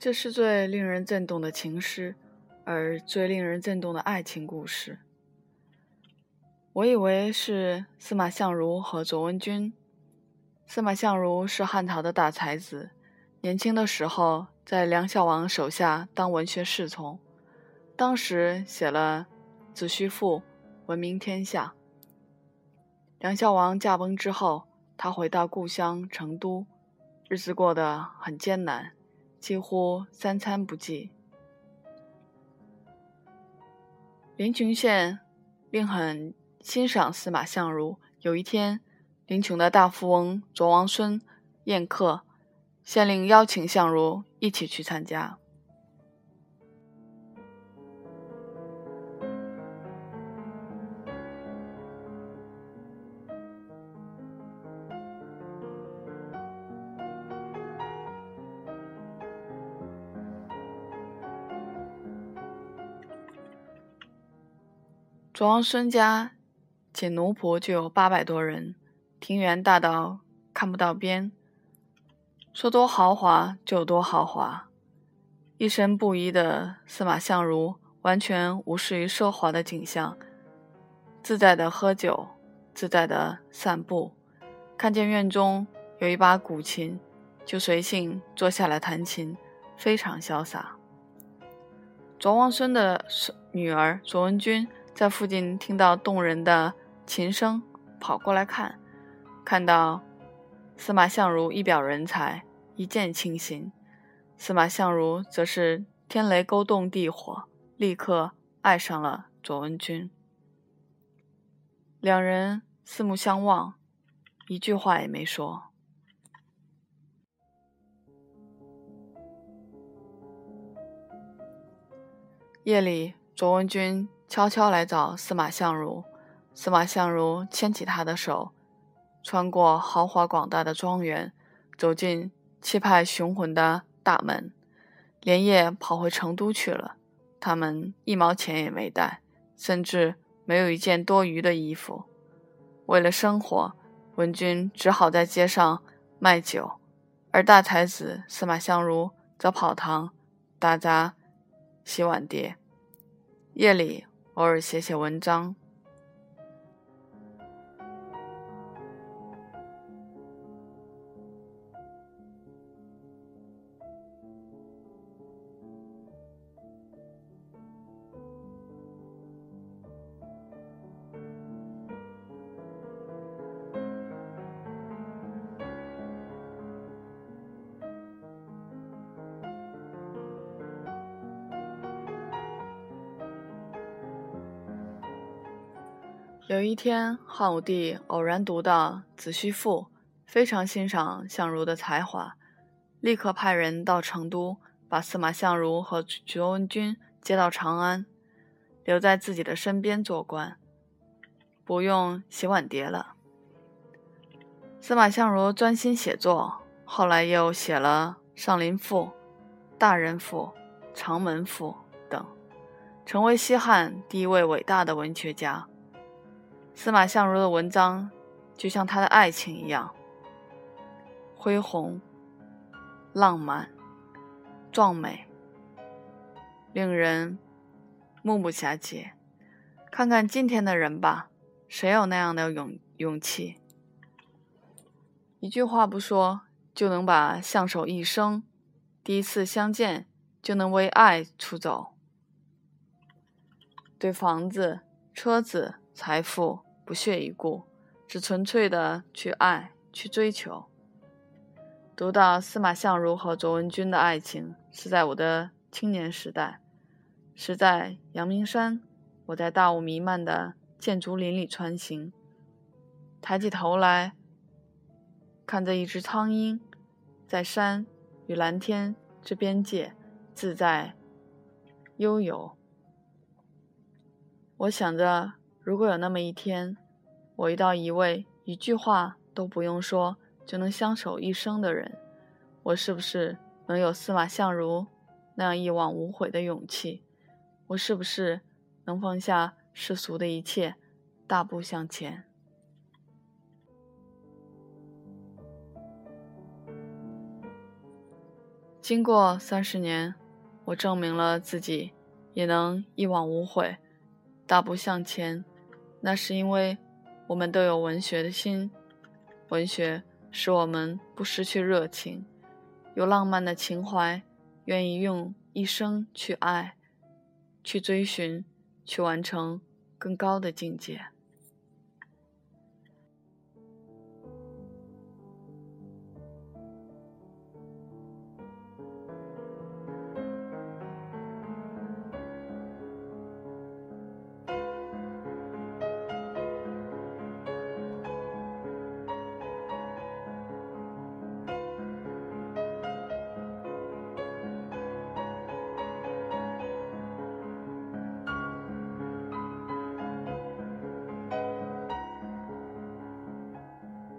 这是最令人震动的情诗，而最令人震动的爱情故事。我以为是司马相如和卓文君。司马相如是汉朝的大才子，年轻的时候在梁孝王手下当文学侍从，当时写了《子虚赋》，闻名天下。梁孝王驾崩之后，他回到故乡成都，日子过得很艰难。几乎三餐不继。临邛县并很欣赏司马相如。有一天，临邛的大富翁卓王孙宴客，县令邀请相如一起去参加。卓王孙家仅奴仆就有八百多人，庭园大到看不到边，说多豪华就有多豪华。一身布衣的司马相如完全无视于奢华的景象，自在的喝酒，自在的散步。看见院中有一把古琴，就随性坐下来弹琴，非常潇洒。卓王孙的孙女儿卓文君。在附近听到动人的琴声，跑过来看，看到司马相如一表人才，一见倾心。司马相如则是天雷勾动地火，立刻爱上了卓文君。两人四目相望，一句话也没说。夜里，卓文君。悄悄来找司马相如，司马相如牵起他的手，穿过豪华广大的庄园，走进气派雄浑的大门，连夜跑回成都去了。他们一毛钱也没带，甚至没有一件多余的衣服。为了生活，文君只好在街上卖酒，而大才子司马相如则跑堂打杂、洗碗碟，夜里。偶尔写写文章。有一天，汉武帝偶然读到《子虚赋》，非常欣赏相如的才华，立刻派人到成都，把司马相如和卓文君接到长安，留在自己的身边做官，不用洗碗碟了。司马相如专心写作，后来又写了《上林赋》《大人赋》《长门赋》等，成为西汉第一位伟大的文学家。司马相如的文章，就像他的爱情一样，恢宏、浪漫、壮美，令人目不暇接。看看今天的人吧，谁有那样的勇勇气？一句话不说，就能把相守一生；第一次相见，就能为爱出走，对房子、车子、财富。不屑一顾，只纯粹的去爱，去追求。读到司马相如和卓文君的爱情，是在我的青年时代，是在阳明山，我在大雾弥漫的建筑林里穿行，抬起头来，看着一只苍鹰，在山与蓝天之边界自在悠游。我想着。如果有那么一天，我遇到一位一句话都不用说就能相守一生的人，我是不是能有司马相如那样一往无悔的勇气？我是不是能放下世俗的一切，大步向前？经过三十年，我证明了自己也能一往无悔，大步向前。那是因为我们都有文学的心，文学使我们不失去热情，有浪漫的情怀，愿意用一生去爱，去追寻，去完成更高的境界。